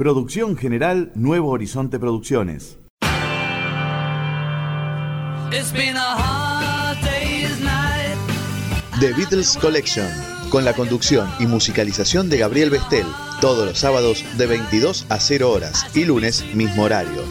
Producción general Nuevo Horizonte Producciones. The Beatles Collection, con la conducción y musicalización de Gabriel Bestel, todos los sábados de 22 a 0 horas y lunes mismo horario.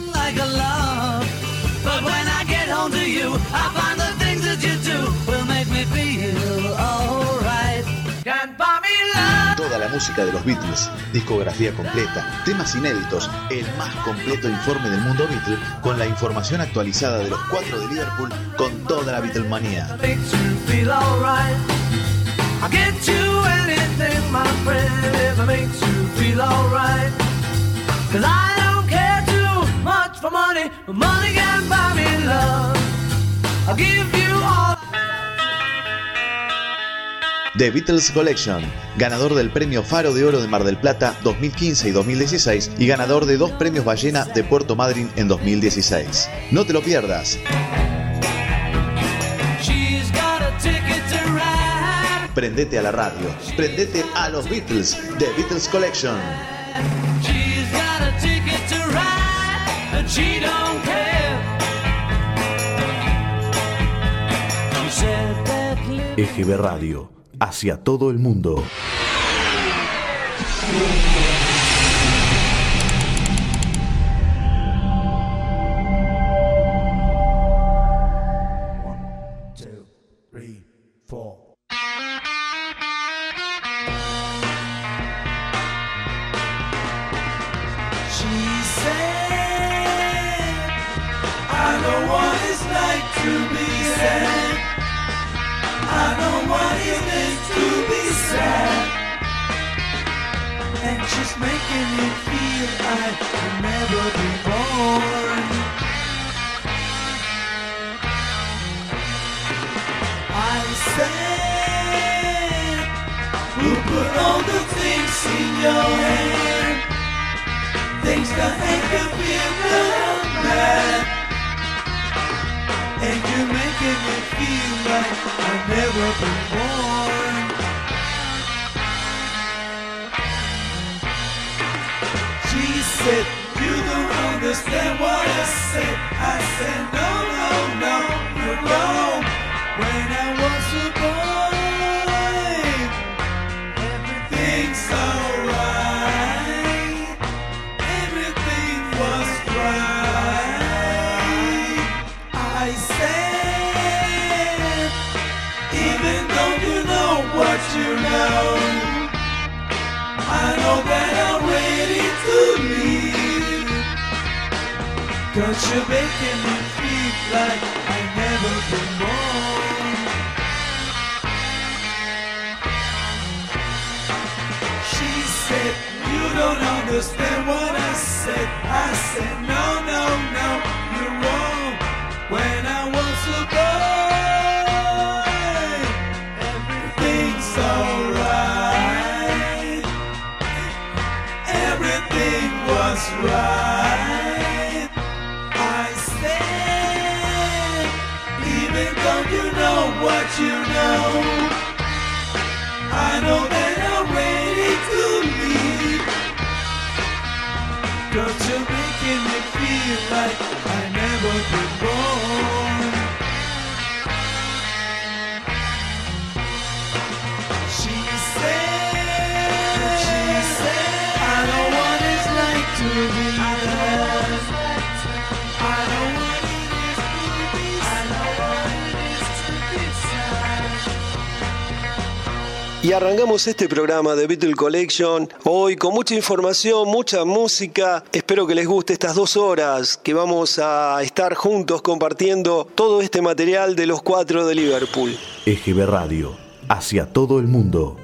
Música de los Beatles, discografía completa, temas inéditos, el más completo informe del mundo Beatle, con la información actualizada de los cuatro de Liverpool, con toda la Beatlemanía. The Beatles Collection, ganador del Premio Faro de Oro de Mar del Plata 2015 y 2016 y ganador de dos premios Ballena de Puerto Madryn en 2016. No te lo pierdas. Prendete a la radio, prendete a los Beatles, The Beatles Collection. EGB Radio, hacia todo el mundo. Making me feel like I've never been born? She said, you don't understand what I said. I said, no, no, no, you're wrong Cause you're making me feel like I never been born. She said, You don't understand what I said. I said, No, no, no, you're wrong. When I was a boy, everything's alright. Everything was right. Cause you're making me feel like I never been Y arrancamos este programa de Beatle Collection hoy con mucha información, mucha música. Espero que les guste estas dos horas que vamos a estar juntos compartiendo todo este material de los cuatro de Liverpool. EGB Radio, hacia todo el mundo.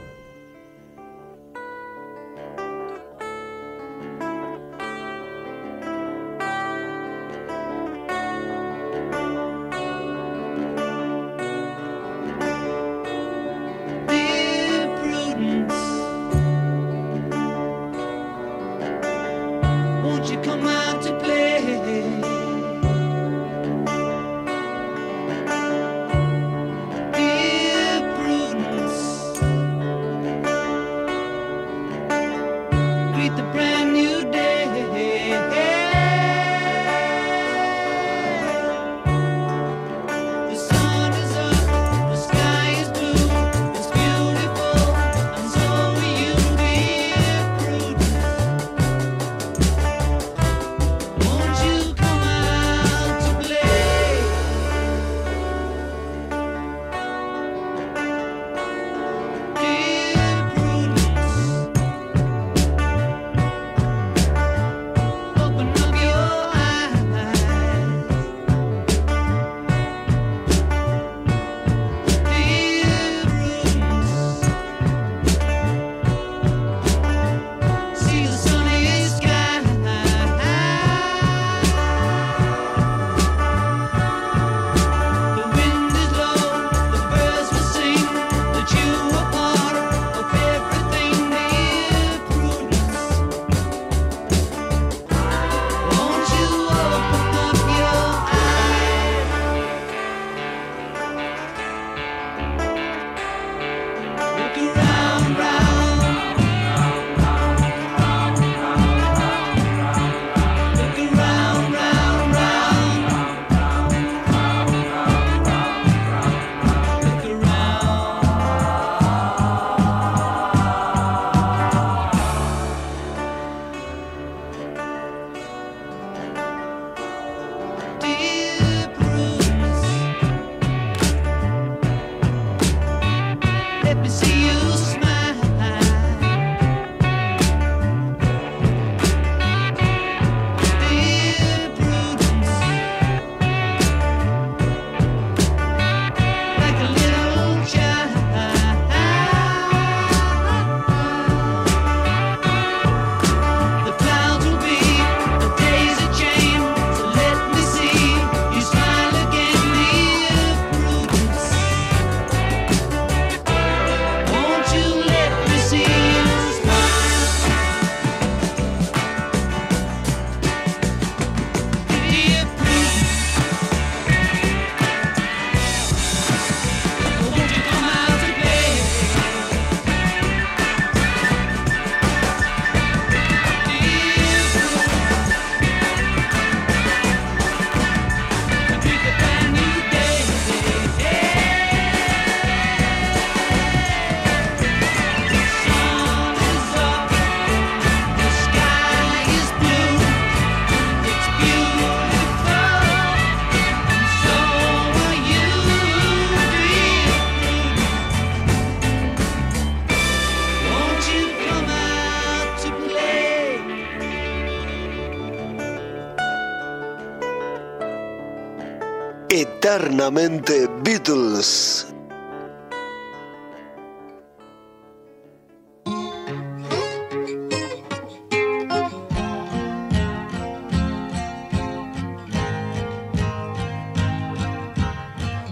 puramente Beatles.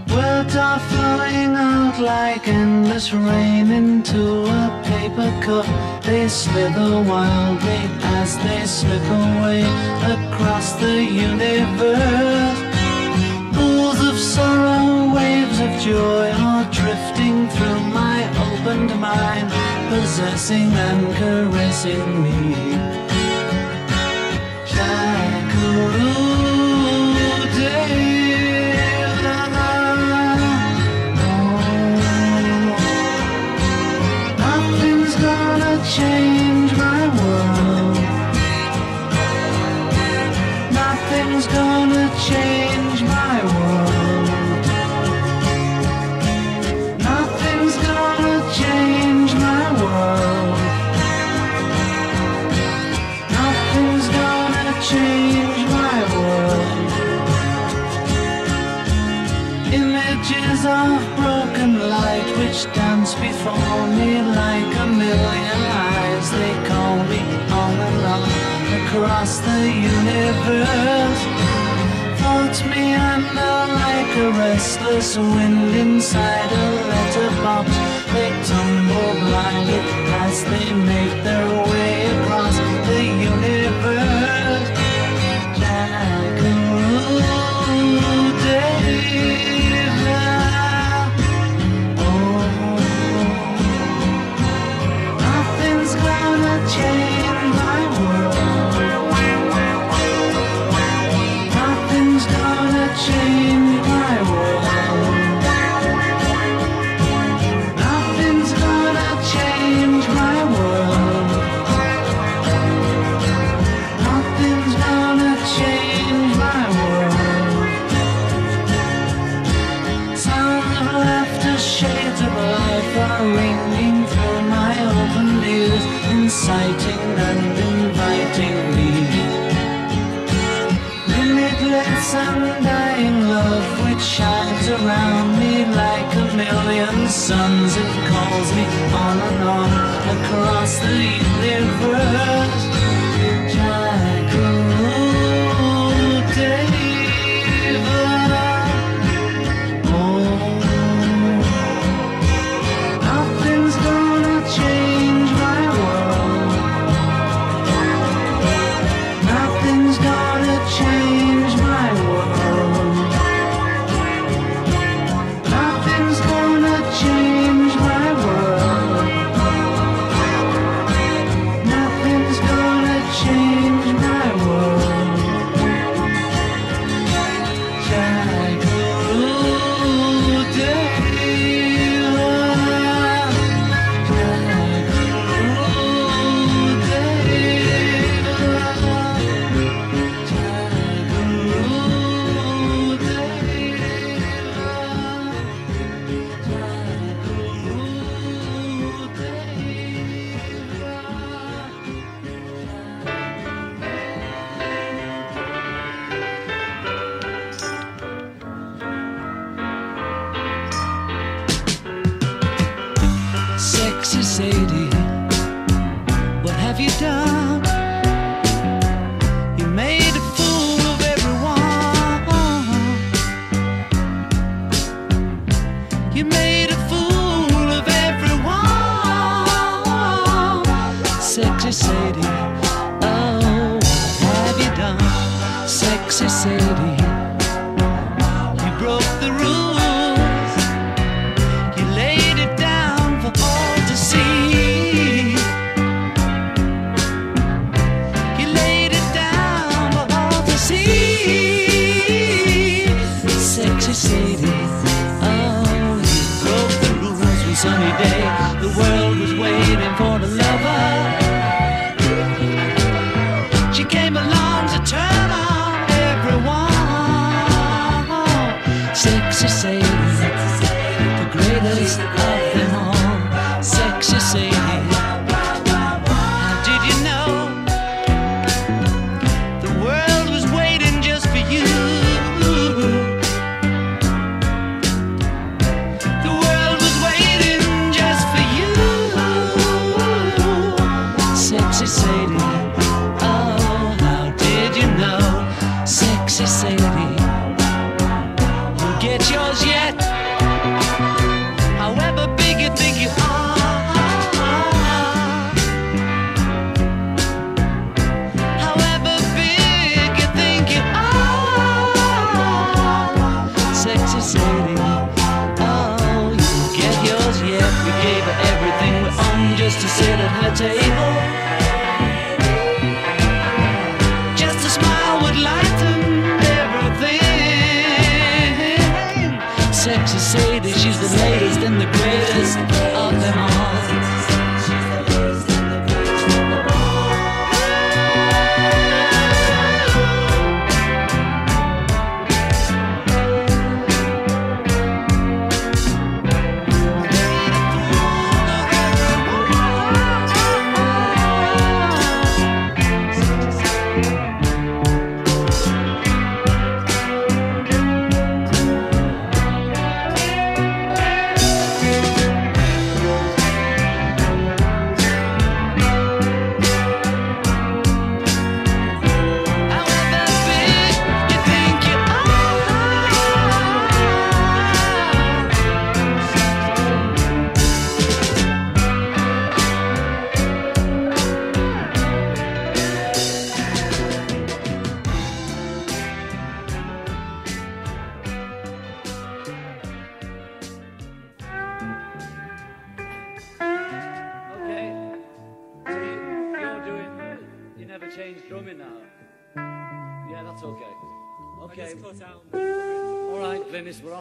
Words are flowing out like endless rain into a paper cup. They slither while and caressing. across the universe. Floats me under like a restless wind inside a letterbox. They tumble blindly as they make their way across.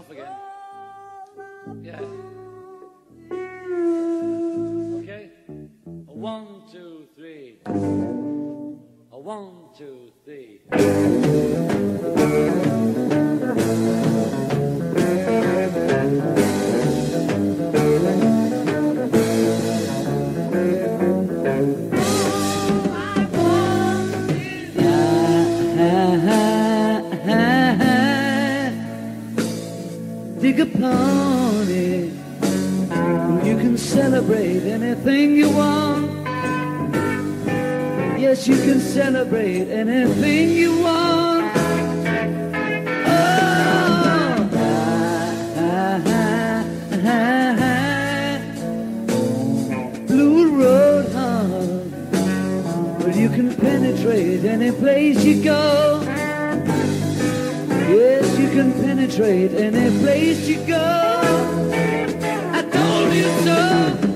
Off again. Yeah. Okay. A one, two, three. A one, two, three. Upon it. You can celebrate anything you want. Yes, you can celebrate anything you want. Oh, Blue Road, you can penetrate any place you go. Can penetrate any place you go. I told you so.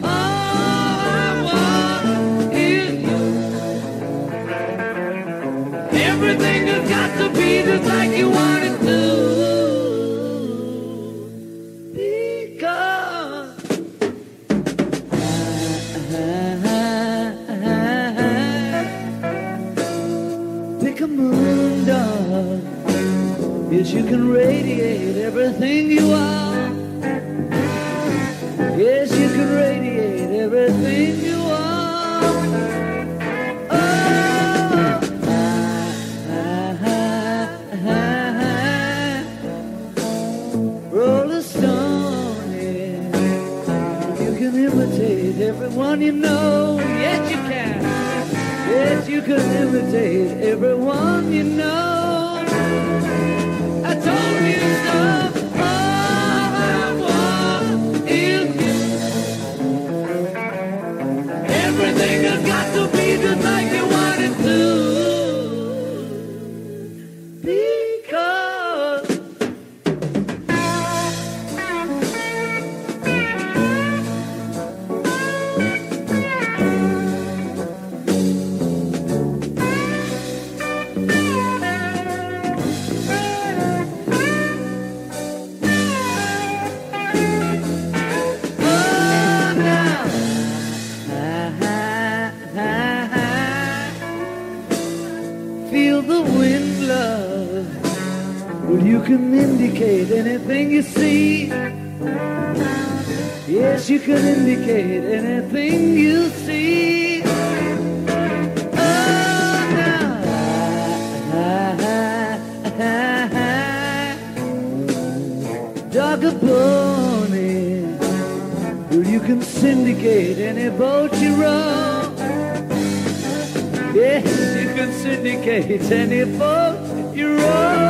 All I want is you. Everything has got to be just like you want it Yes, you can radiate everything you are. Yes, you can radiate everything you are. Oh, ah, ah, ah, Roller Stone, yeah. You can imitate everyone you know. Yes, you can. Yes, you can imitate everyone you know. I told indicate anything you see. Yes, you can indicate anything you see. Oh. Dog a pony. Well, you can syndicate any boat you row. Yes, you can syndicate any boat you row.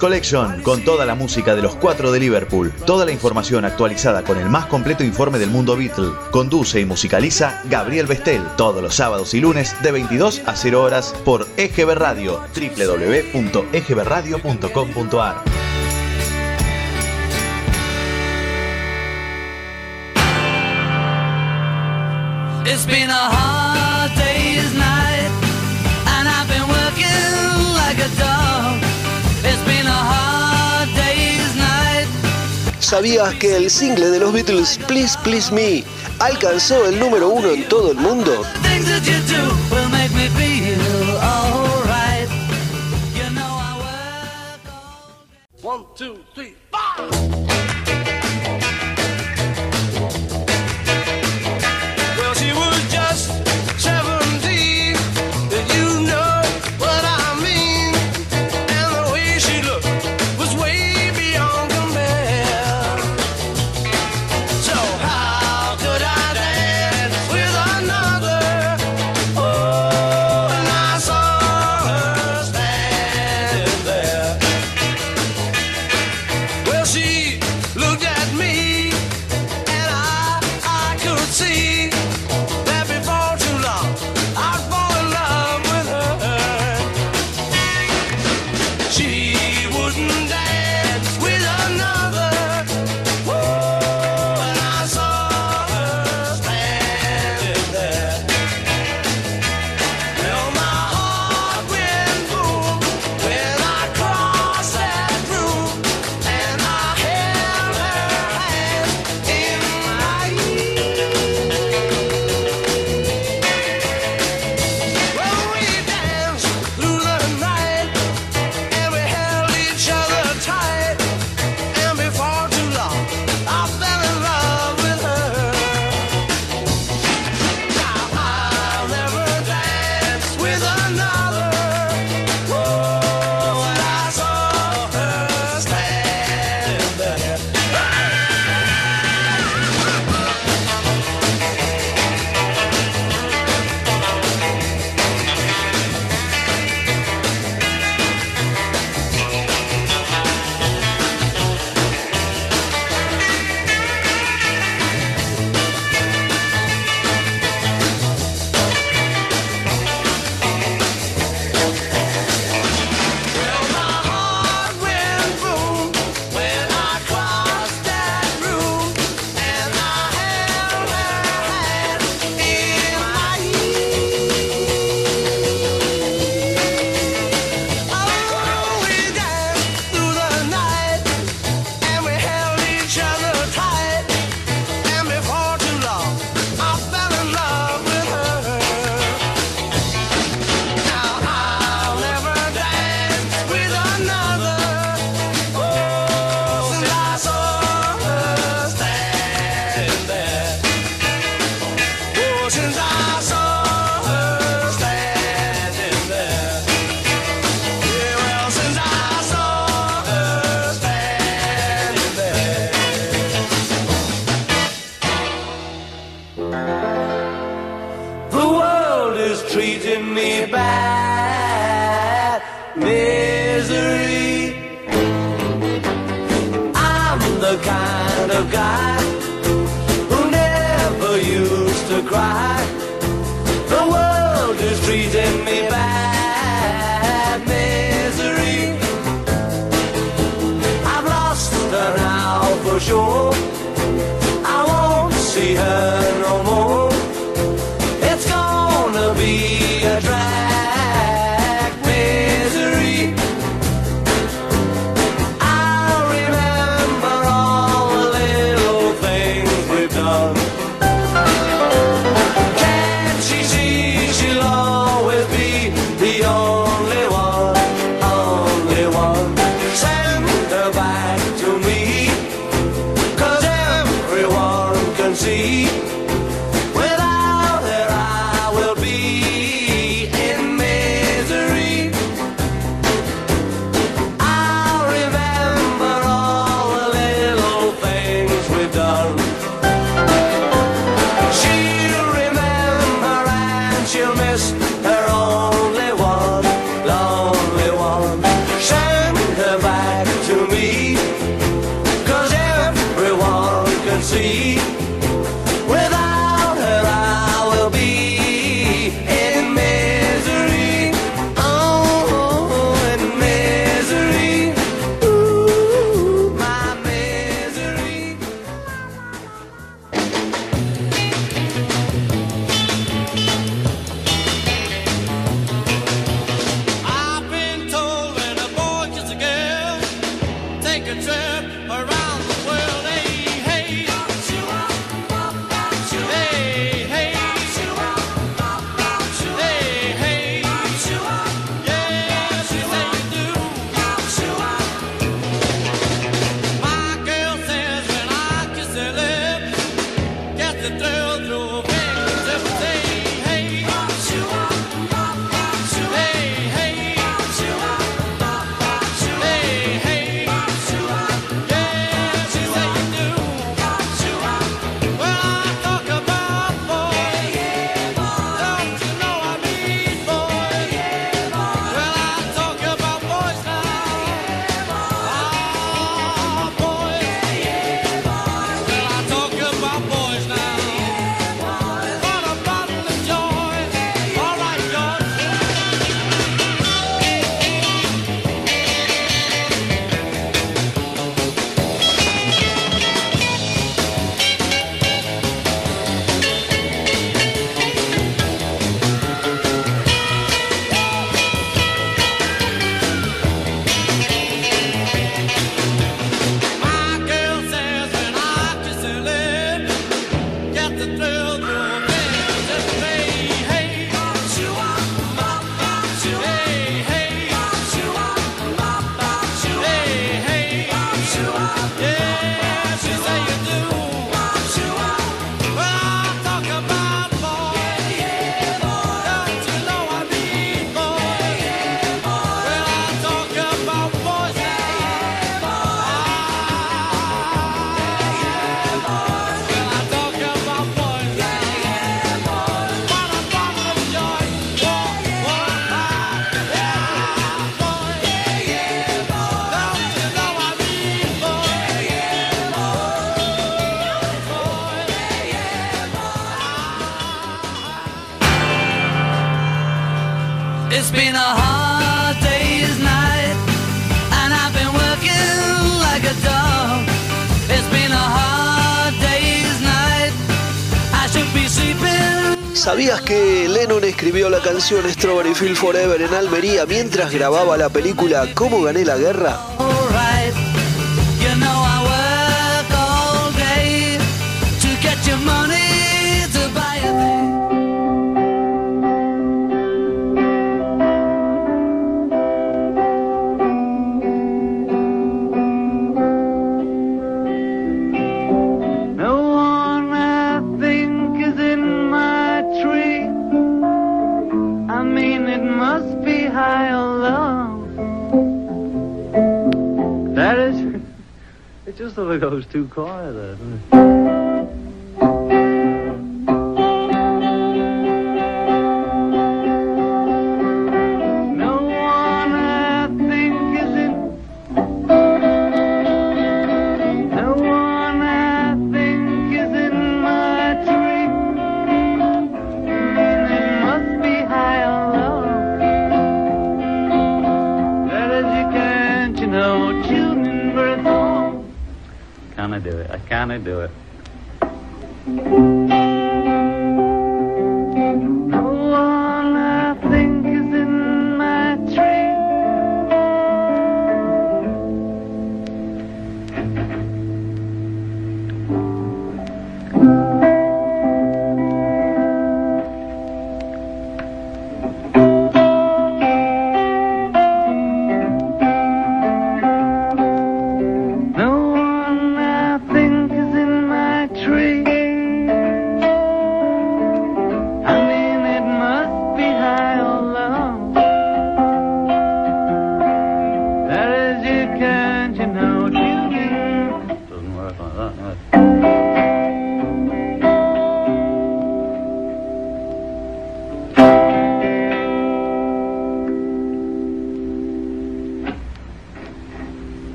Collection, con toda la música de los cuatro de Liverpool, toda la información actualizada con el más completo informe del mundo Beatle. Conduce y musicaliza Gabriel Bestel, todos los sábados y lunes de 22 a 0 horas por EGB Radio, www.egbradio.com.ar. sabías que el single de los Beatles, Please Please Me, alcanzó el número uno en todo el mundo? canción Strawberry Field Forever en Almería mientras grababa la película Cómo gané la guerra both of us goes quiet.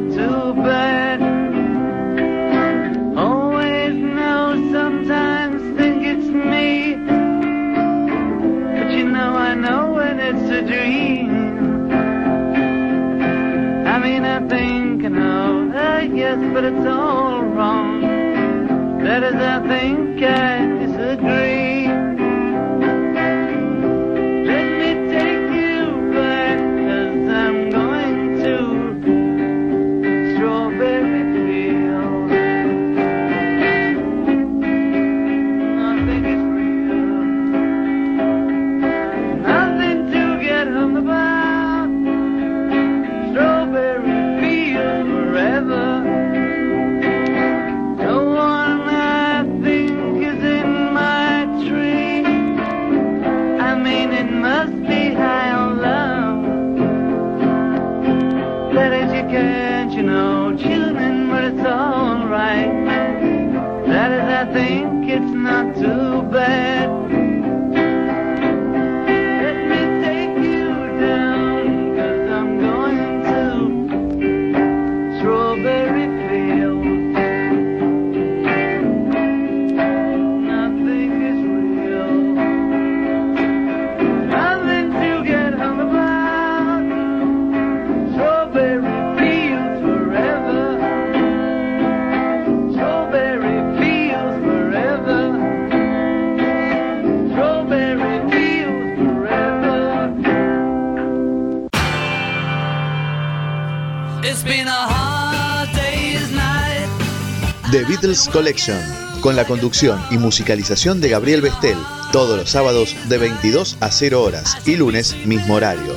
not too bad. Collection, con la conducción y musicalización de Gabriel Bestel, todos los sábados de 22 a 0 horas y lunes mismo horario.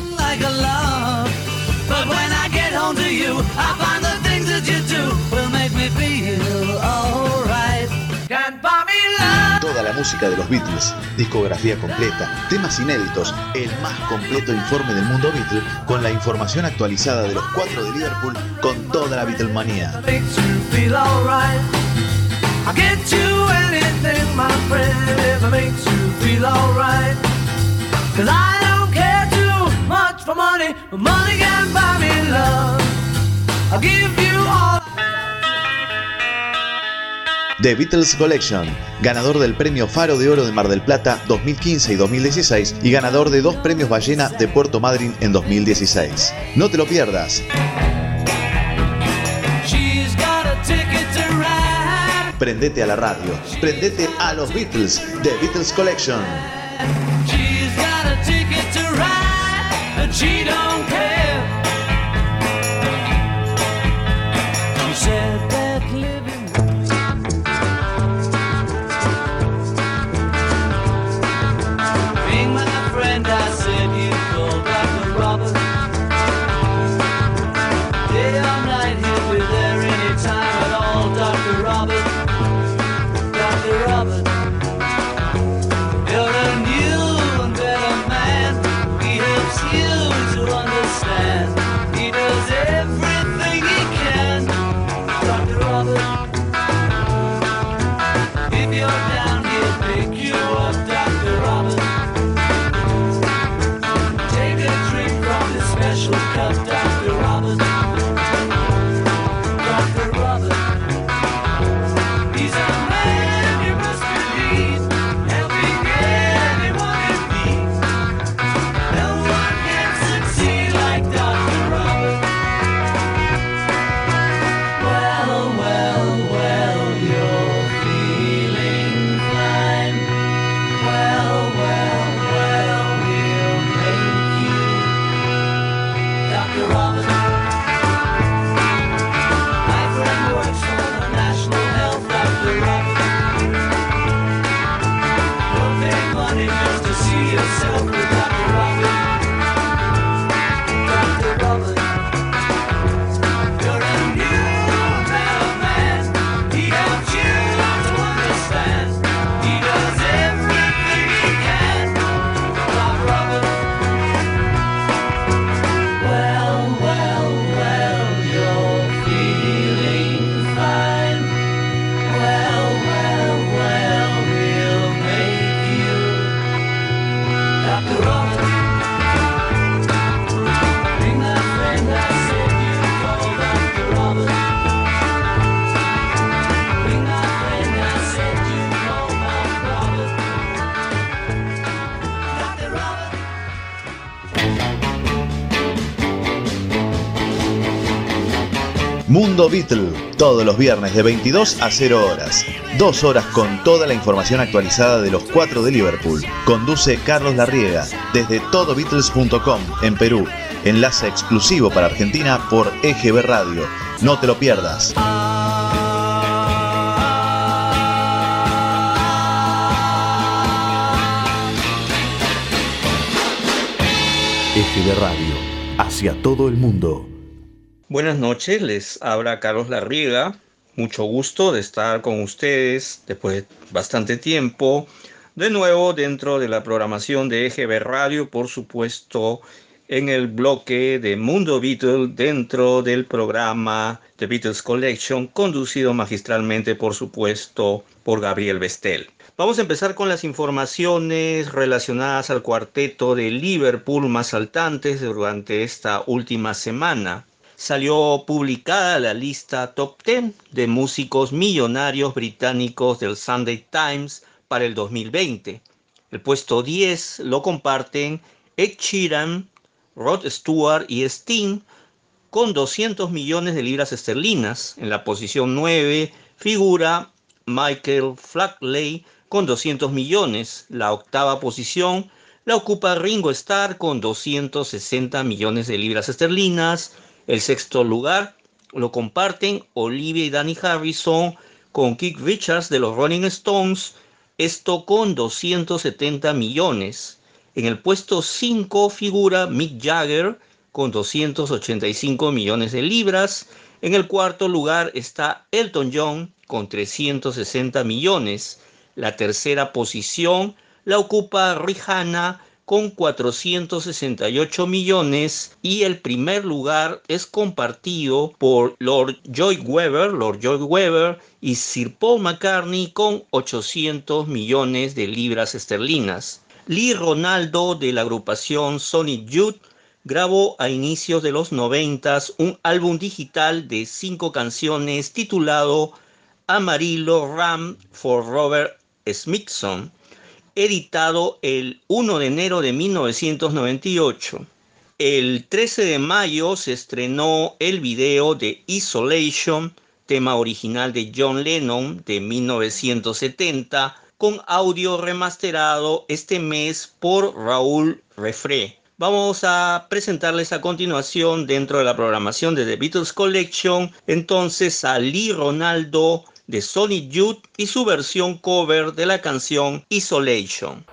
Toda la música de los Beatles, discografía completa, temas inéditos, el más completo informe del mundo Beatle con la información actualizada de los cuatro de Liverpool con toda la Beatlemanía. Get you anything, my makes you feel alright. Cause I don't care too much for money, The Beatles Collection, ganador del Premio Faro de Oro de Mar del Plata 2015 y 2016 y ganador de dos Premios Ballena de Puerto Madryn en 2016. No te lo pierdas. Prendete a la radio, prendete a los Beatles, The Beatles Collection. Mundo Beatle, todos los viernes de 22 a 0 horas. Dos horas con toda la información actualizada de los cuatro de Liverpool. Conduce Carlos Larriega desde todobeatles.com en Perú. Enlace exclusivo para Argentina por EGB Radio. No te lo pierdas. EGB Radio, hacia todo el mundo. Buenas noches, les habla Carlos Larriega. Mucho gusto de estar con ustedes después de bastante tiempo. De nuevo dentro de la programación de EGB Radio, por supuesto, en el bloque de Mundo Beatle dentro del programa The Beatles Collection, conducido magistralmente, por supuesto, por Gabriel Bestel. Vamos a empezar con las informaciones relacionadas al cuarteto de Liverpool más saltantes durante esta última semana. Salió publicada la lista top 10 de músicos millonarios británicos del Sunday Times para el 2020. El puesto 10 lo comparten Ed Sheeran, Rod Stewart y Sting con 200 millones de libras esterlinas. En la posición 9 figura Michael Flatley con 200 millones. La octava posición la ocupa Ringo Starr con 260 millones de libras esterlinas. El sexto lugar lo comparten Olivia y Danny Harrison con Keith Richards de los Rolling Stones, esto con 270 millones. En el puesto 5 figura Mick Jagger con 285 millones de libras. En el cuarto lugar está Elton John con 360 millones. La tercera posición la ocupa Rihanna con 468 millones y el primer lugar es compartido por Lord Joy Weber, Lord Joy y Sir Paul McCartney con 800 millones de libras esterlinas. Lee Ronaldo de la agrupación Sonic Youth grabó a inicios de los 90 un álbum digital de cinco canciones titulado Amarillo Ram for Robert Smithson, editado el 1 de enero de 1998. El 13 de mayo se estrenó el video de Isolation, tema original de John Lennon de 1970, con audio remasterado este mes por Raúl Refré. Vamos a presentarles a continuación dentro de la programación de The Beatles Collection entonces a Lee Ronaldo de Sonic Youth y su versión cover de la canción Isolation.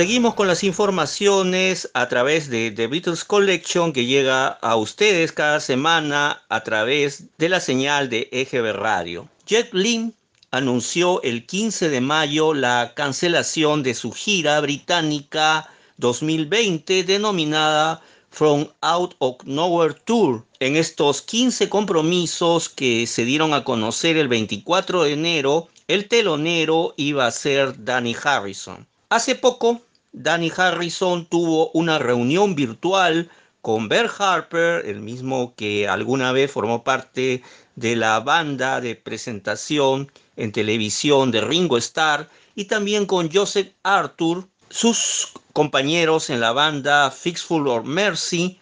Seguimos con las informaciones a través de The Beatles Collection que llega a ustedes cada semana a través de la señal de EGB Radio. Jet Lynn anunció el 15 de mayo la cancelación de su gira británica 2020 denominada From Out of Nowhere Tour. En estos 15 compromisos que se dieron a conocer el 24 de enero, el telonero iba a ser Danny Harrison. Hace poco, Danny Harrison tuvo una reunión virtual con Bert Harper, el mismo que alguna vez formó parte de la banda de presentación en televisión de Ringo Starr, y también con Joseph Arthur, sus compañeros en la banda Fixful or Mercy,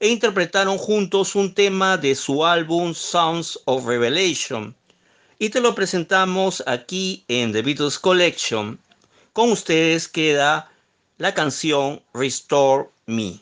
e interpretaron juntos un tema de su álbum Sounds of Revelation. Y te lo presentamos aquí en The Beatles Collection. Con ustedes queda la canción Restore Me.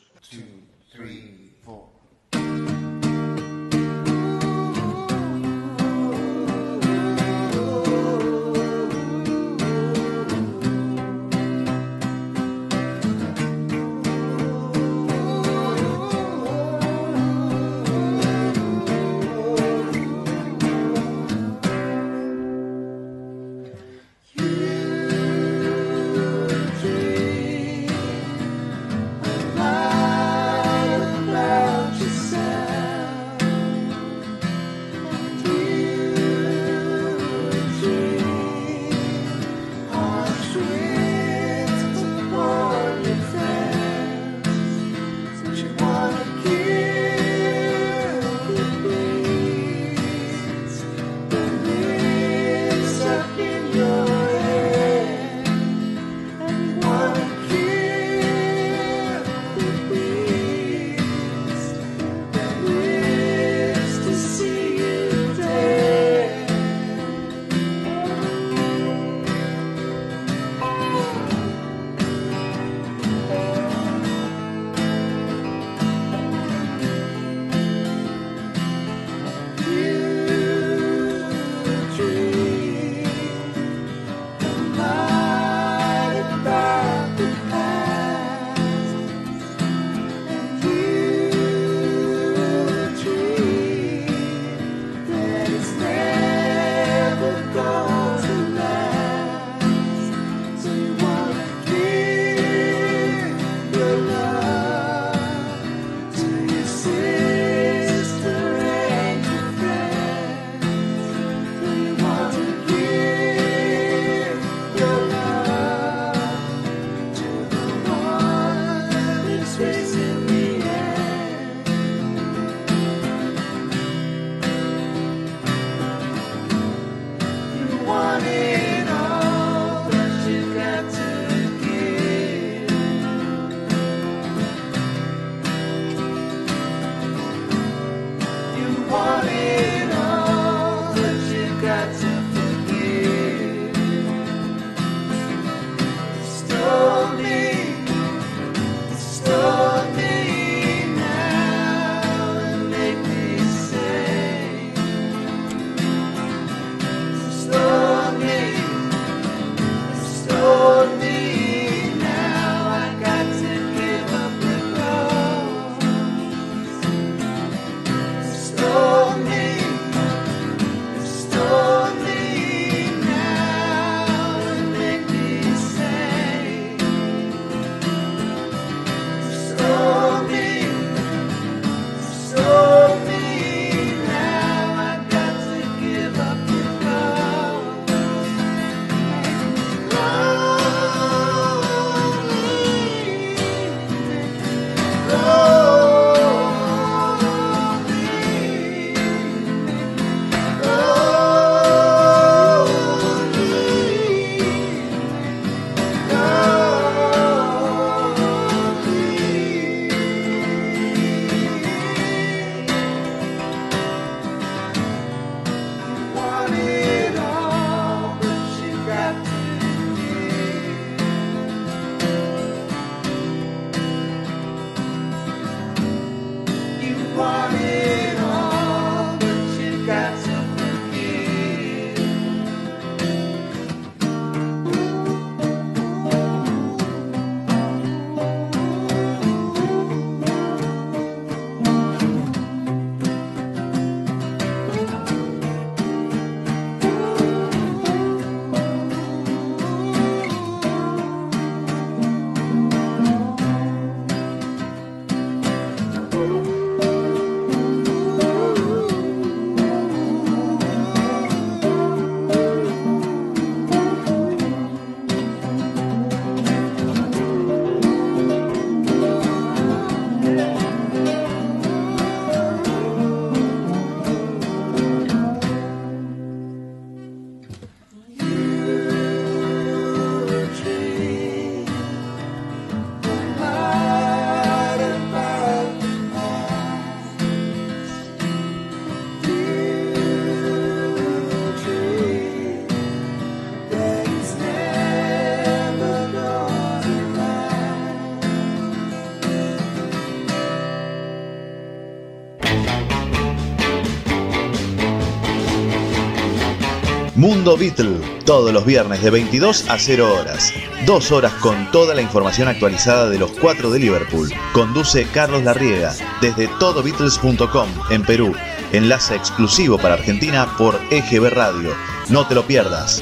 Mundo Beatle, todos los viernes de 22 a 0 horas. Dos horas con toda la información actualizada de los cuatro de Liverpool. Conduce Carlos Larriega desde todobeatles.com en Perú. Enlace exclusivo para Argentina por EGB Radio. No te lo pierdas.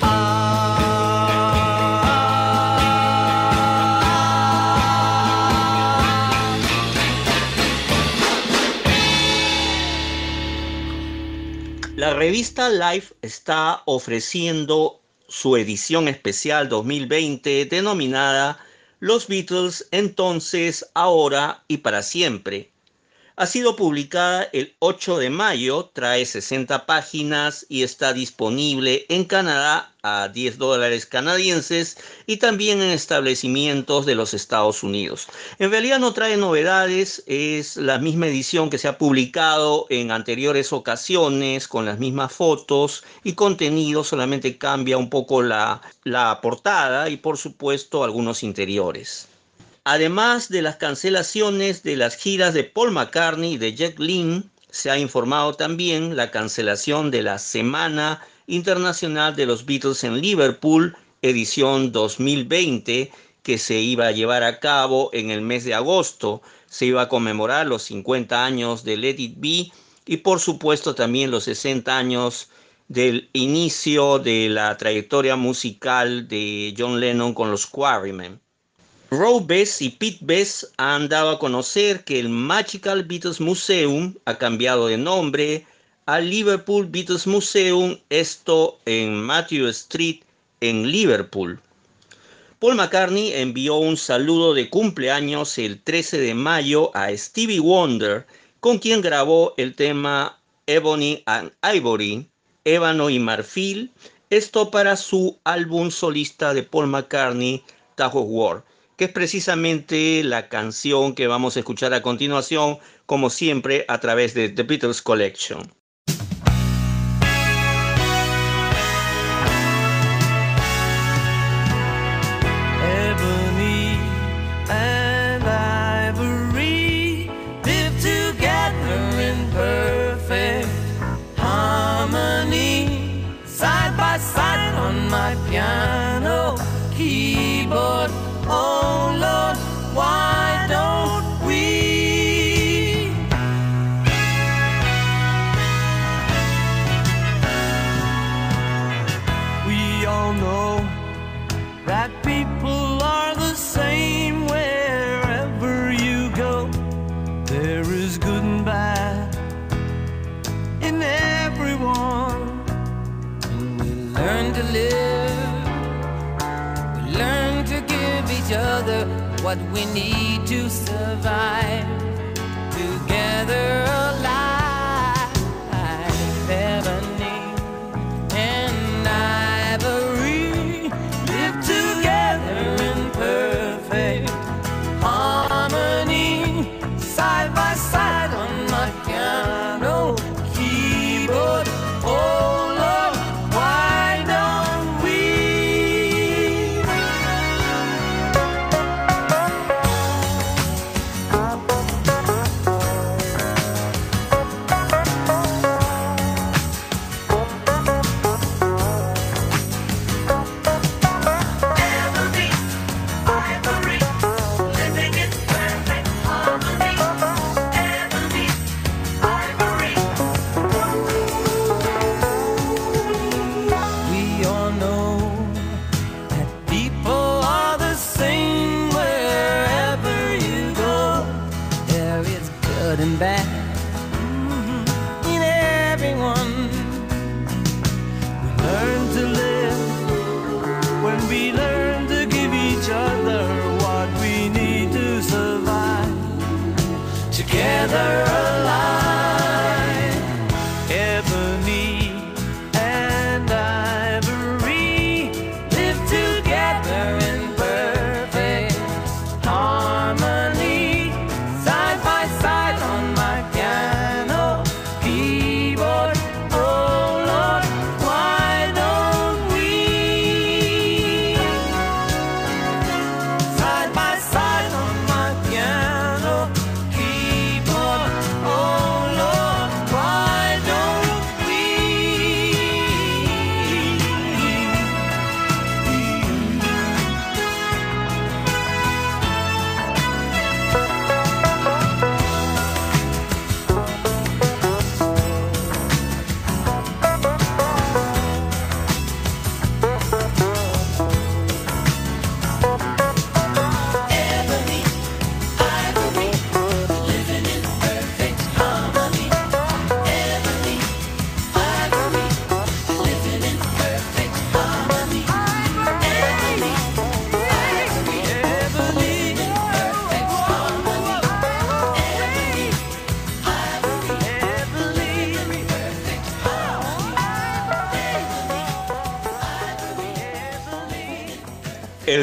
Revista Life está ofreciendo su edición especial 2020 denominada Los Beatles entonces, ahora y para siempre. Ha sido publicada el 8 de mayo, trae 60 páginas y está disponible en Canadá a 10 dólares canadienses y también en establecimientos de los Estados Unidos. En realidad no trae novedades, es la misma edición que se ha publicado en anteriores ocasiones con las mismas fotos y contenido, solamente cambia un poco la, la portada y por supuesto algunos interiores. Además de las cancelaciones de las giras de Paul McCartney y de Jack Lynn, se ha informado también la cancelación de la Semana Internacional de los Beatles en Liverpool, edición 2020, que se iba a llevar a cabo en el mes de agosto. Se iba a conmemorar los 50 años de Let It Be y por supuesto también los 60 años del inicio de la trayectoria musical de John Lennon con los Quarrymen. Roe Bess y Pete Bess han dado a conocer que el Magical Beatles Museum ha cambiado de nombre al Liverpool Beatles Museum, esto en Matthew Street en Liverpool. Paul McCartney envió un saludo de cumpleaños el 13 de mayo a Stevie Wonder, con quien grabó el tema Ebony and Ivory, Ébano y Marfil, esto para su álbum solista de Paul McCartney, Tahoe War que es precisamente la canción que vamos a escuchar a continuación, como siempre, a través de The Beatles Collection. What we need to survive. Together alive,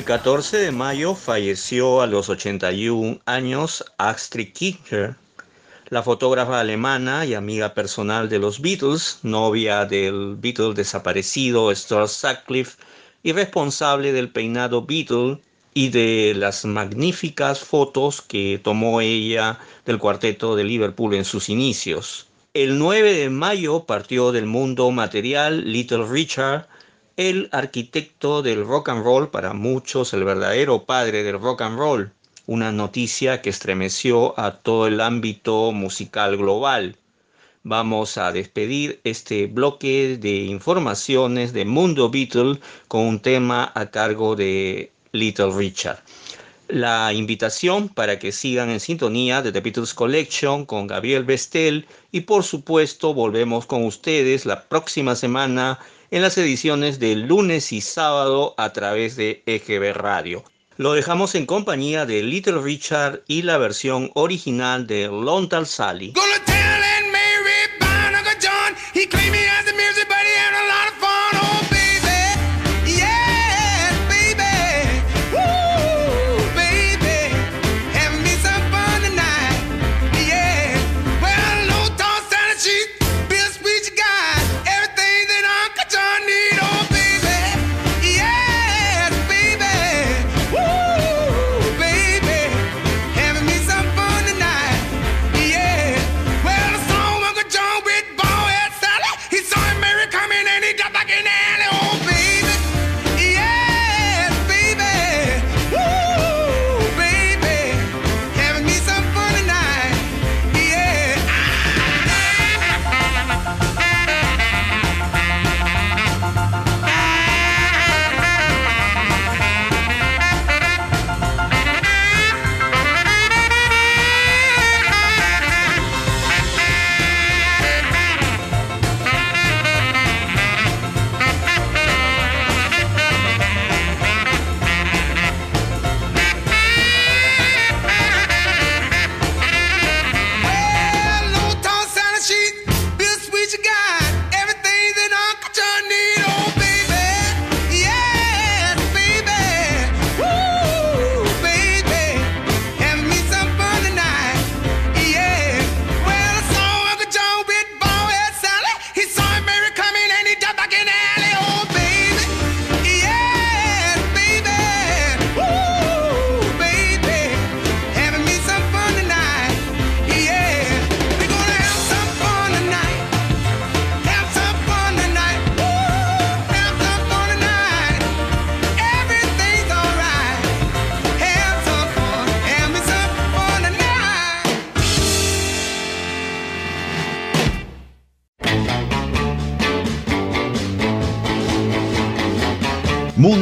El 14 de mayo falleció a los 81 años Astrid Kirchner, la fotógrafa alemana y amiga personal de los Beatles, novia del Beatle desaparecido Stuart Sutcliffe y responsable del peinado Beatle y de las magníficas fotos que tomó ella del cuarteto de Liverpool en sus inicios. El 9 de mayo partió del mundo material Little Richard, el arquitecto del rock and roll, para muchos el verdadero padre del rock and roll, una noticia que estremeció a todo el ámbito musical global. Vamos a despedir este bloque de informaciones de Mundo Beatle con un tema a cargo de Little Richard. La invitación para que sigan en sintonía de The Beatles Collection con Gabriel Bestel y por supuesto volvemos con ustedes la próxima semana en las ediciones de lunes y sábado a través de EGB Radio. Lo dejamos en compañía de Little Richard y la versión original de Lontal Sally.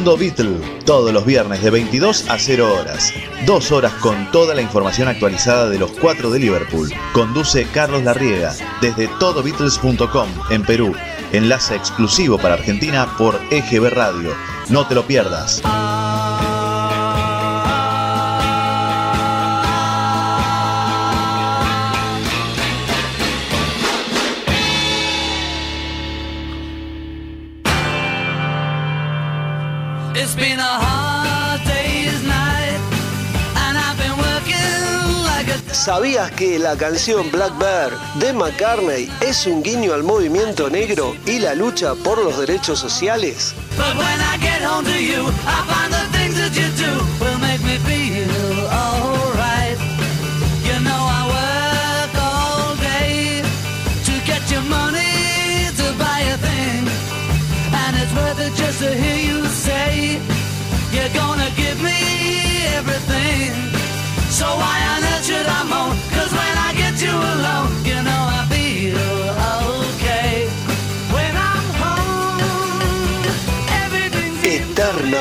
Mundo Beatle, todos los viernes de 22 a 0 horas. Dos horas con toda la información actualizada de los cuatro de Liverpool. Conduce Carlos Larriega desde todobeatles.com en Perú. Enlace exclusivo para Argentina por EGB Radio. No te lo pierdas. ¿Sabías que la canción Black Bear de McCartney es un guiño al movimiento negro y la lucha por los derechos sociales? But when I get home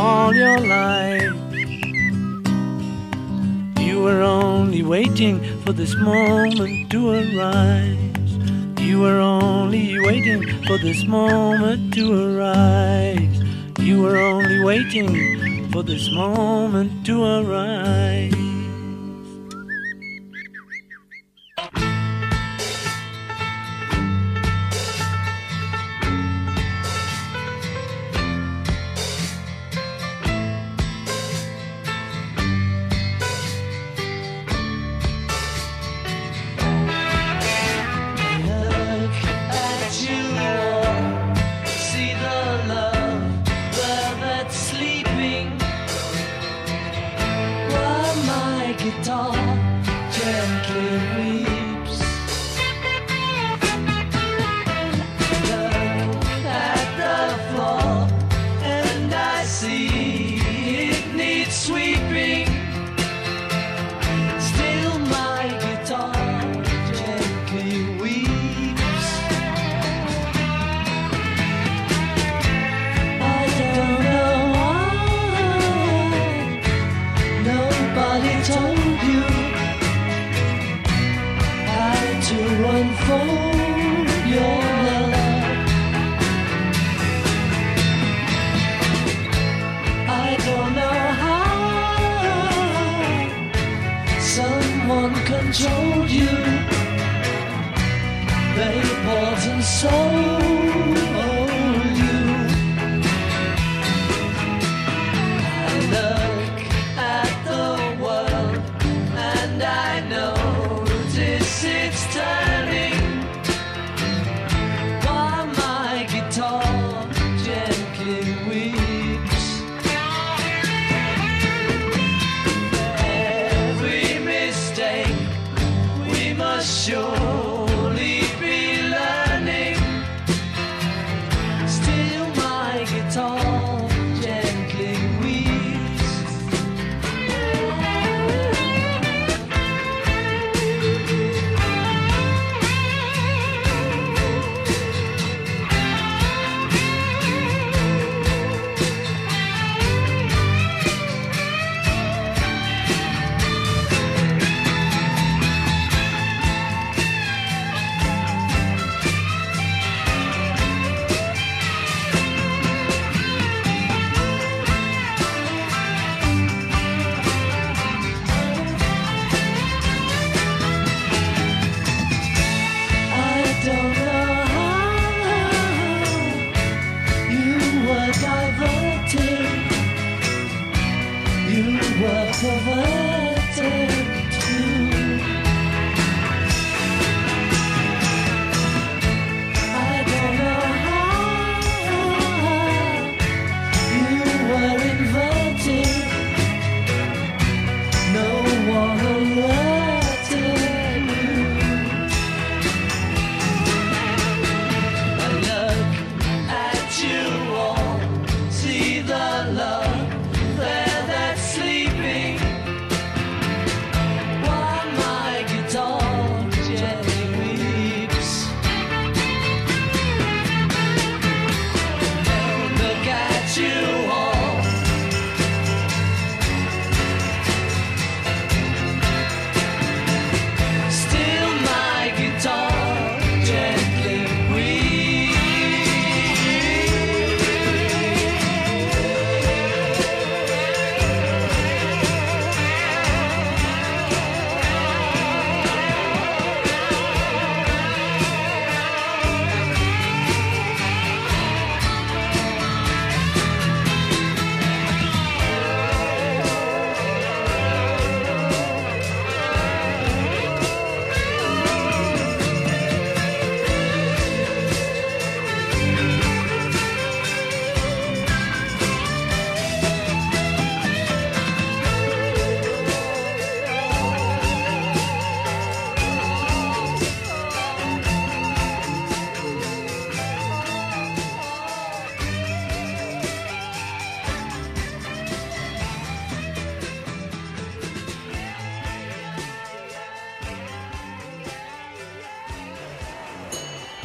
all your life. You were only waiting for this moment to arise. You were only waiting for this moment to arise. You were only waiting for this moment to arise.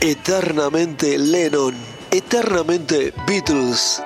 Eternamente Lennon, eternamente Beatles.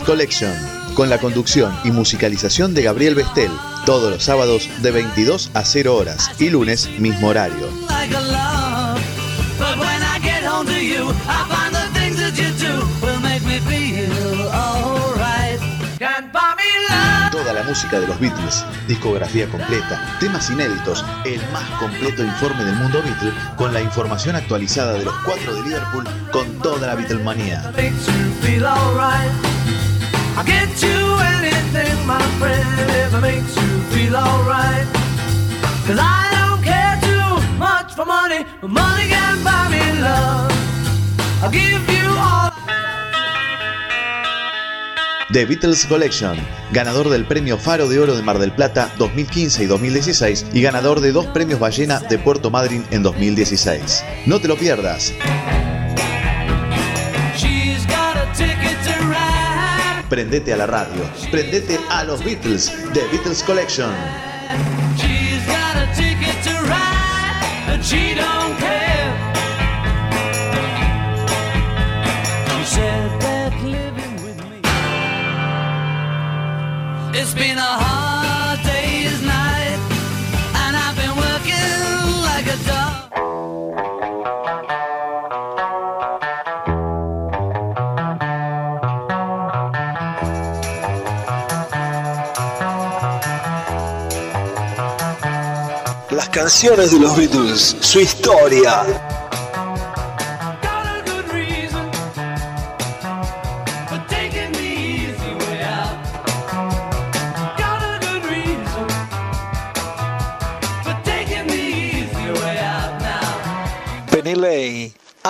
Collection, con la conducción y musicalización de Gabriel Bestel, todos los sábados de 22 a 0 horas y lunes mismo horario. Toda la música de los Beatles, discografía completa, temas inéditos, el más completo informe del mundo Beatle, con la información actualizada de los cuatro de Liverpool, con toda la Beatlemanía. The Beatles Collection, ganador del premio Faro de Oro de Mar del Plata 2015 y 2016 y ganador de dos premios Ballena de Puerto Madryn en 2016. No te lo pierdas. Prendete a la radio, prendete a los Beatles, The Beatles Collection. Canciones de los Beatles, su historia.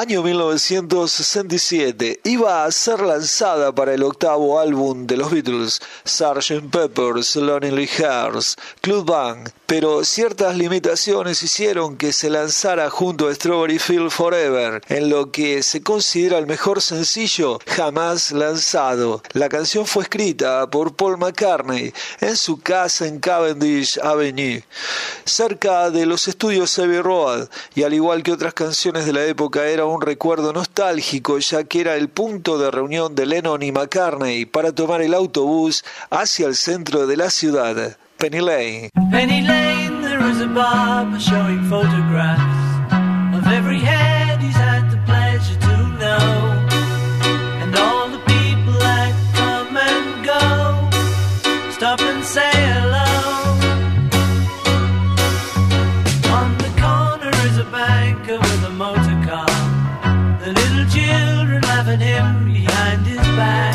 Año 1967, iba a ser lanzada para el octavo álbum de los Beatles, Sgt. Pepper's Lonely Hearts Club Band, pero ciertas limitaciones hicieron que se lanzara junto a Strawberry Field Forever, en lo que se considera el mejor sencillo jamás lanzado. La canción fue escrita por Paul McCartney en su casa en Cavendish Avenue, cerca de los estudios Abbey Road, y al igual que otras canciones de la época era un recuerdo nostálgico ya que era el punto de reunión de Lennon y McCartney para tomar el autobús hacia el centro de la ciudad. Penny Lane. Penny Lane, there is a showing photographs of every head back.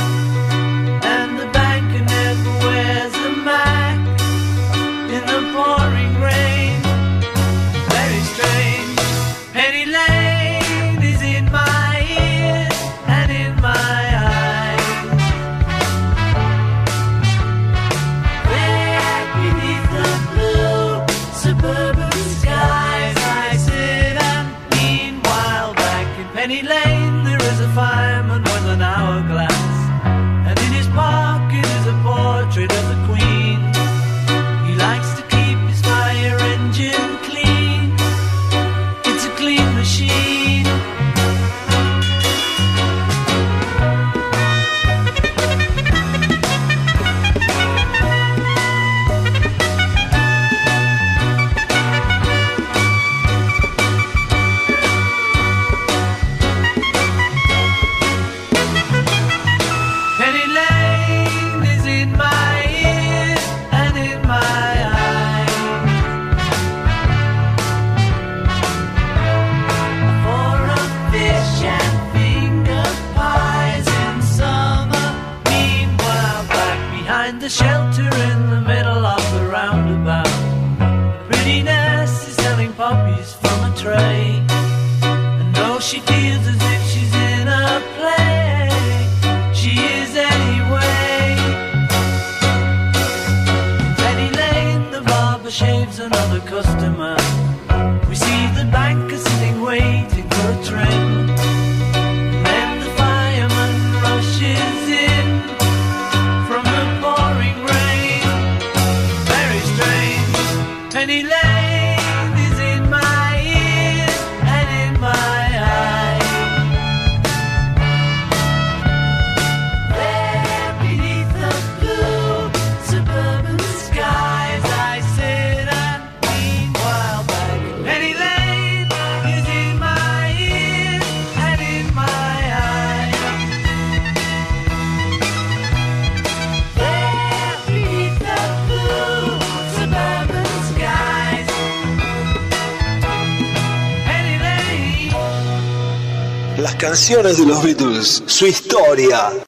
canciones de los Beatles, su historia.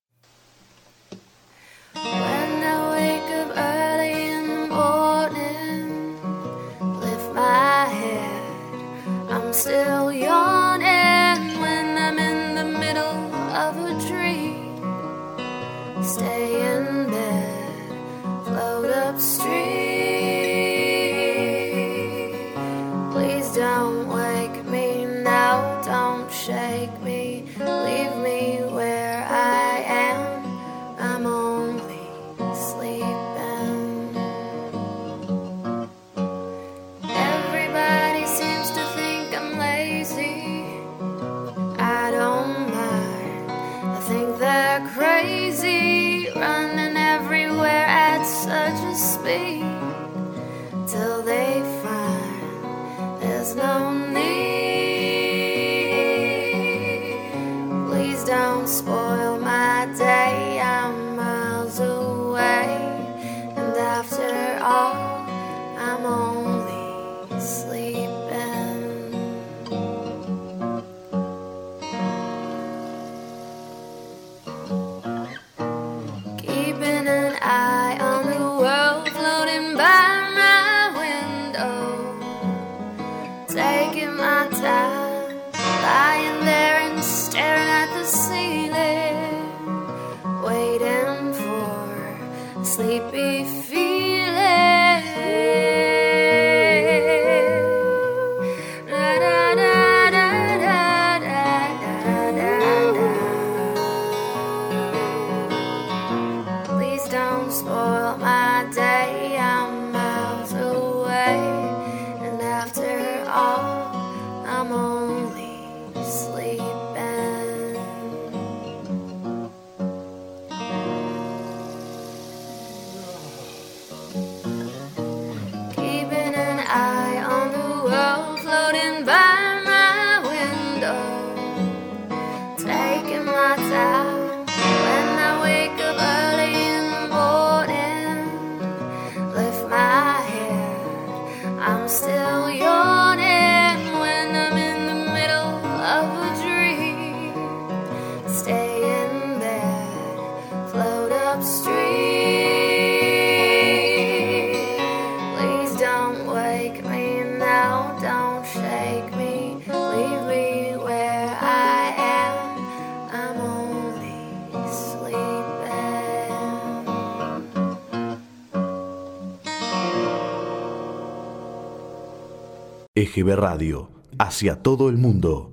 Radio, hacia todo el mundo.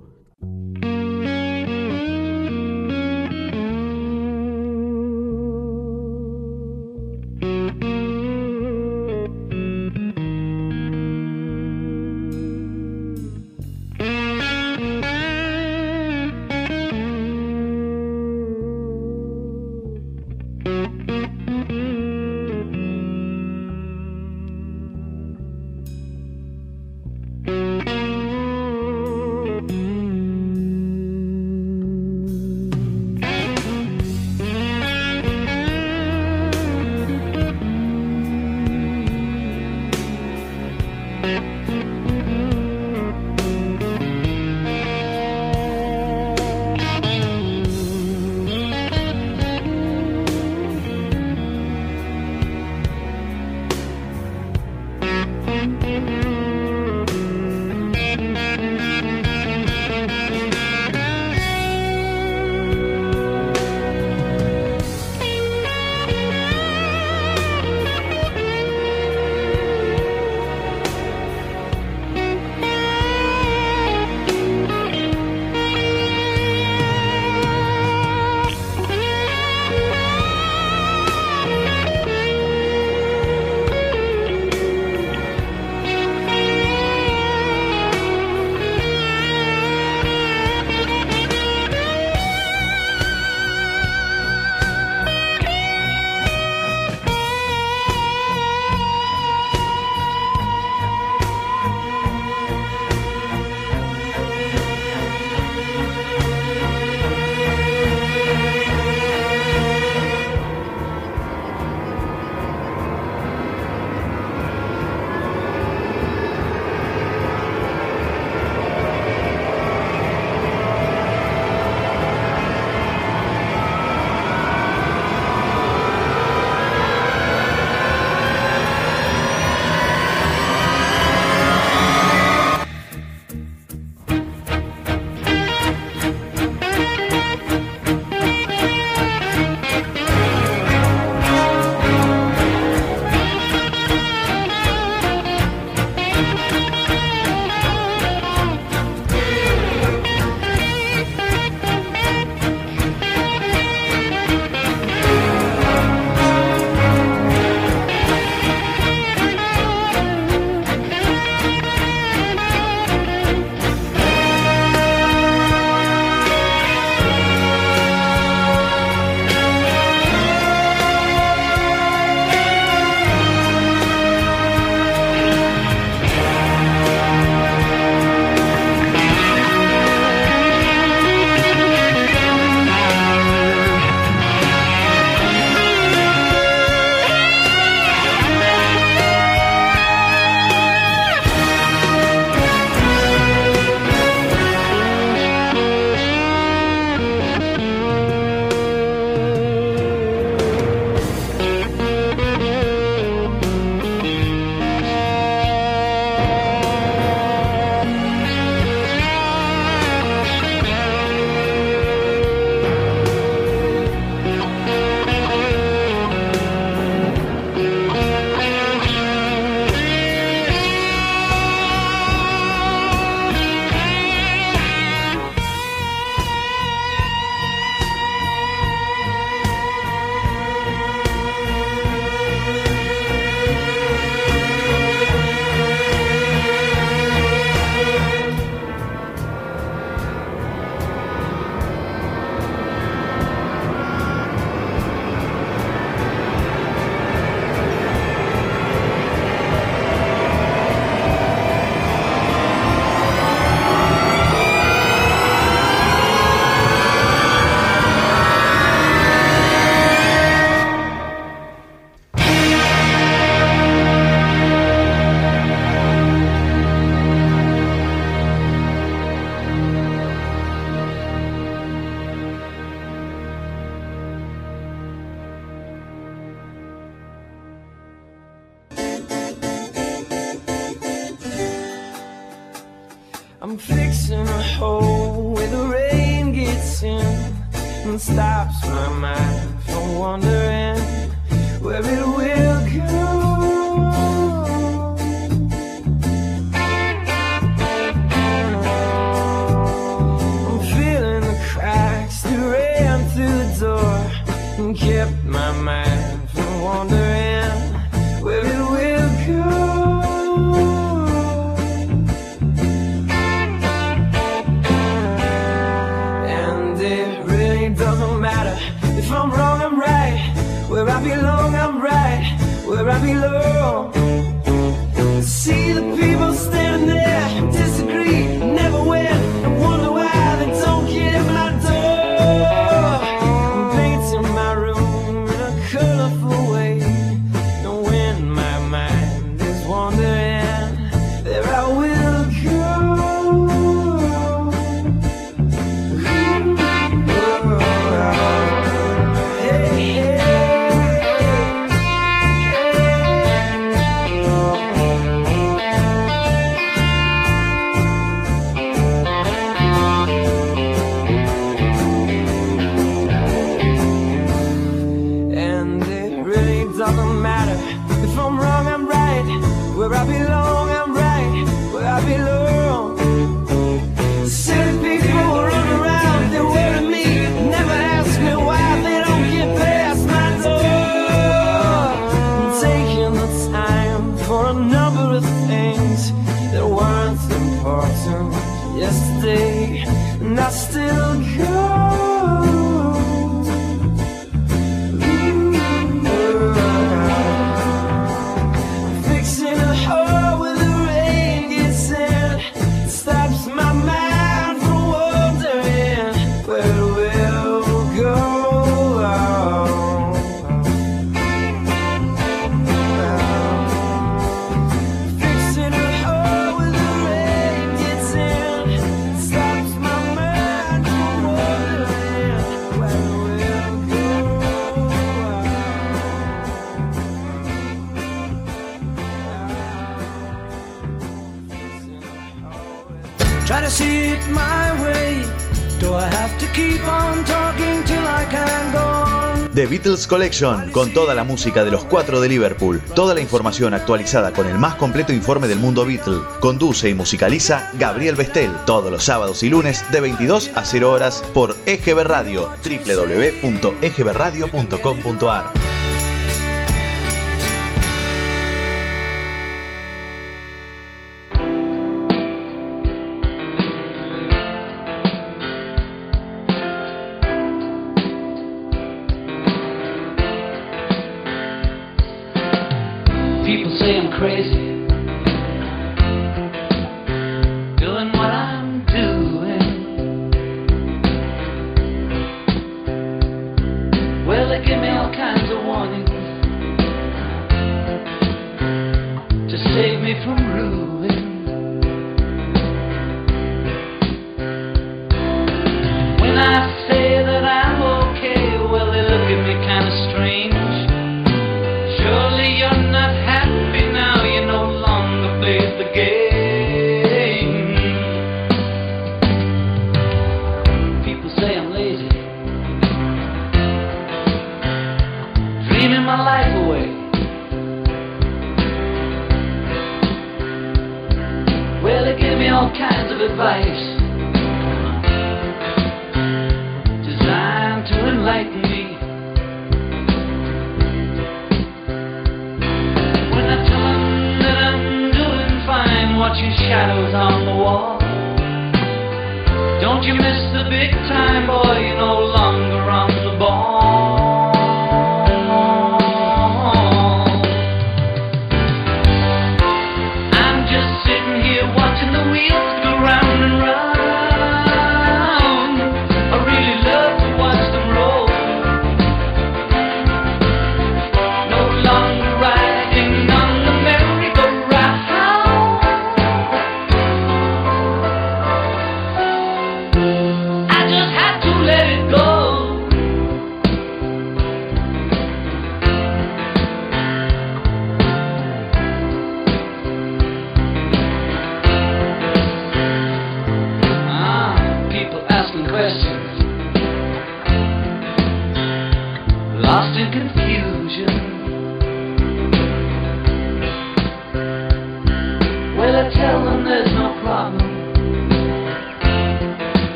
Beatles Collection, con toda la música de los cuatro de Liverpool. Toda la información actualizada con el más completo informe del mundo Beatle. Conduce y musicaliza Gabriel Bestel, todos los sábados y lunes de 22 a 0 horas por EGB Radio, www.egbradio.com.ar.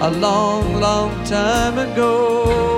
a long, long time ago.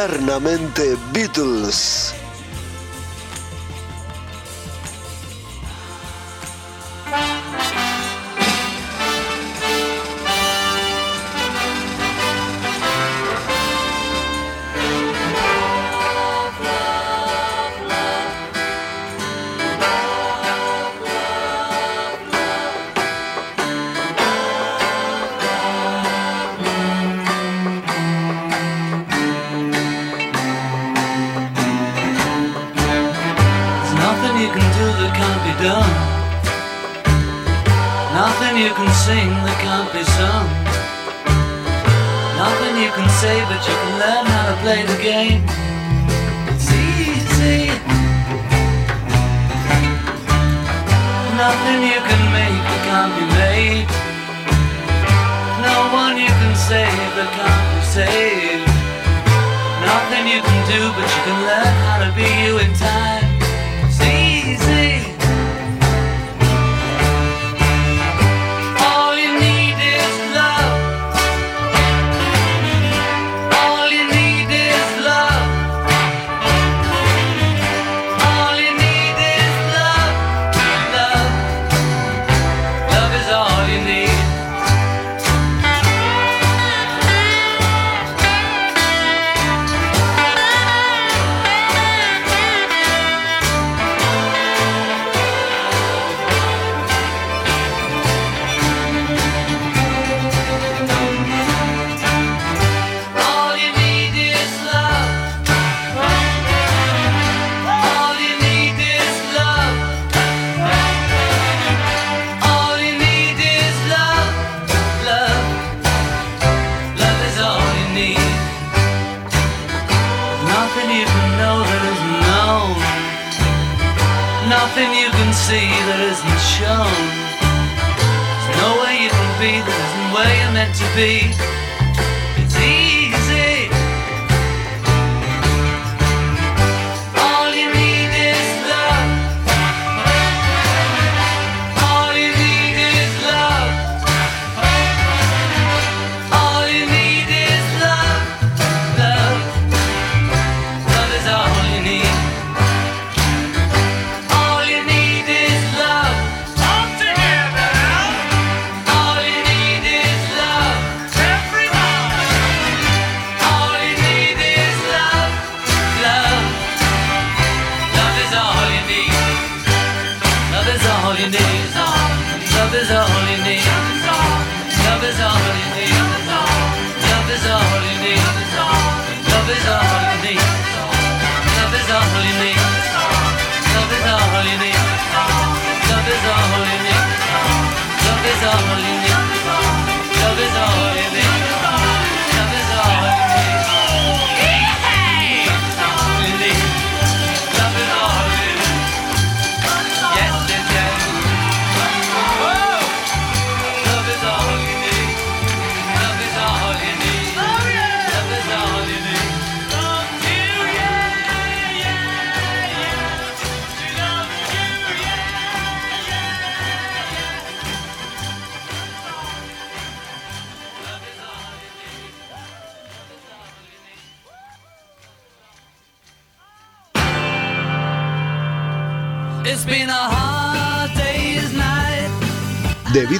eternamente Beatles.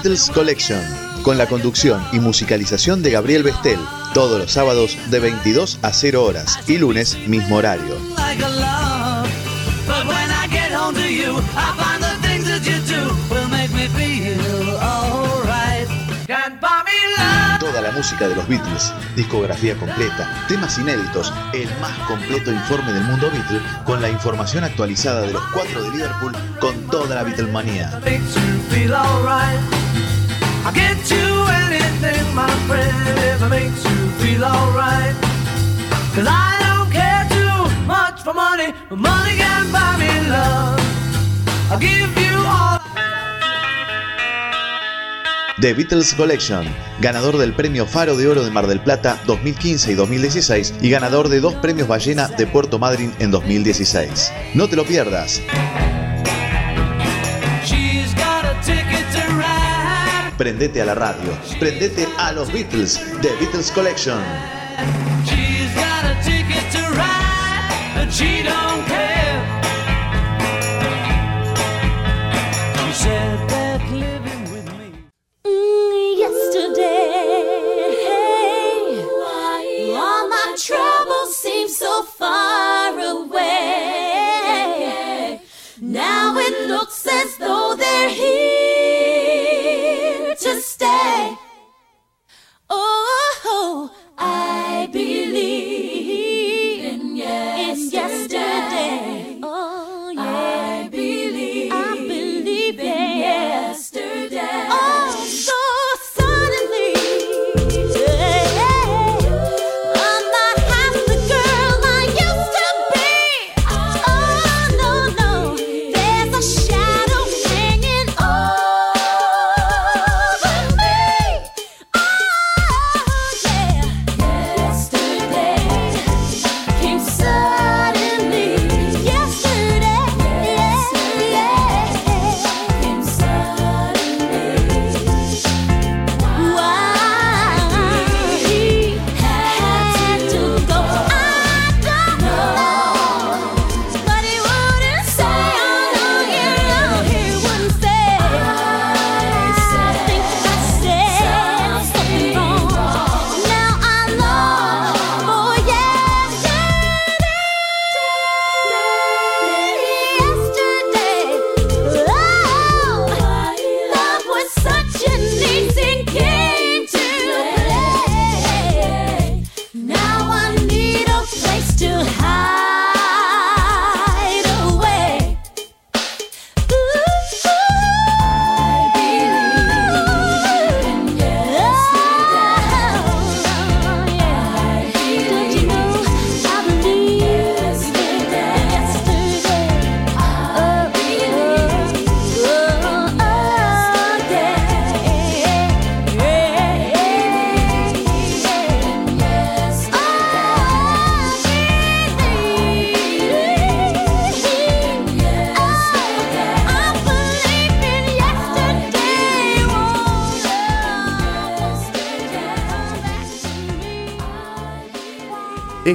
Beatles Collection, con la conducción y musicalización de Gabriel Bestel, todos los sábados de 22 a 0 horas y lunes mismo horario. Toda la música de los Beatles, discografía completa, temas inéditos, el más completo informe del mundo Beatle con la información actualizada de los cuatro de Liverpool con toda la Beatlemanía. Get you anything, my makes you feel alright. Cause I don't care too much for money, money love. The Beatles Collection, ganador del Premio Faro de Oro de Mar del Plata 2015 y 2016 y ganador de dos Premios Ballena de Puerto Madryn en 2016. No te lo pierdas. Prendete a la radio. Prendete a los Beatles. The Beatles Collection.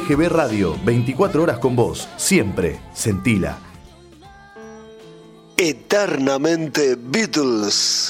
RGB Radio, 24 horas con vos, siempre, sentila. Eternamente Beatles.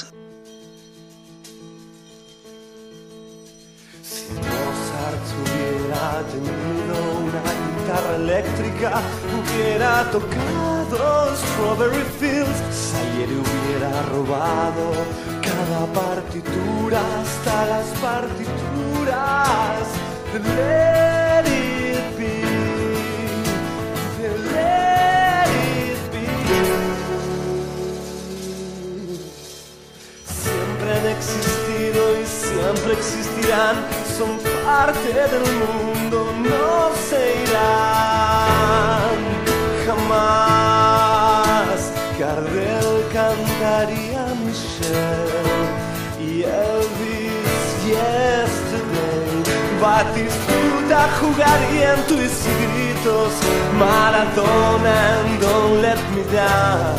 Suenan tus gritos, Maradona, don't let me down.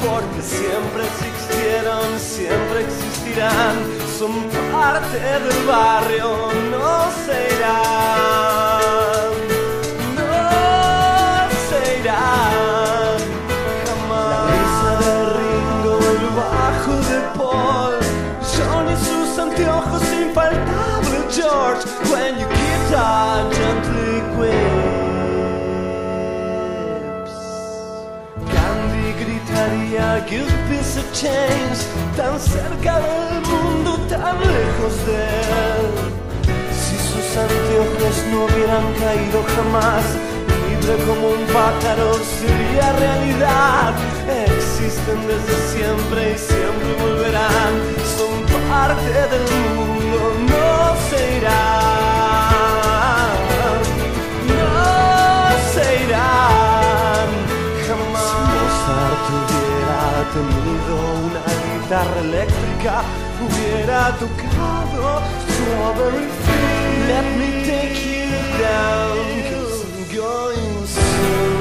Porque siempre existieron, siempre existirán. Son parte del barrio, no serán. give a chance Tan cerca del mundo, tan lejos de él. Si sus anteojos no hubieran caído jamás Libre como un pájaro sería realidad. Existen desde siempre y siempre volverán. Son parte del mundo, no se irán tenido una guitarra eléctrica, hubiera tocado Strawberry Let me take you down, cause I'm going soon.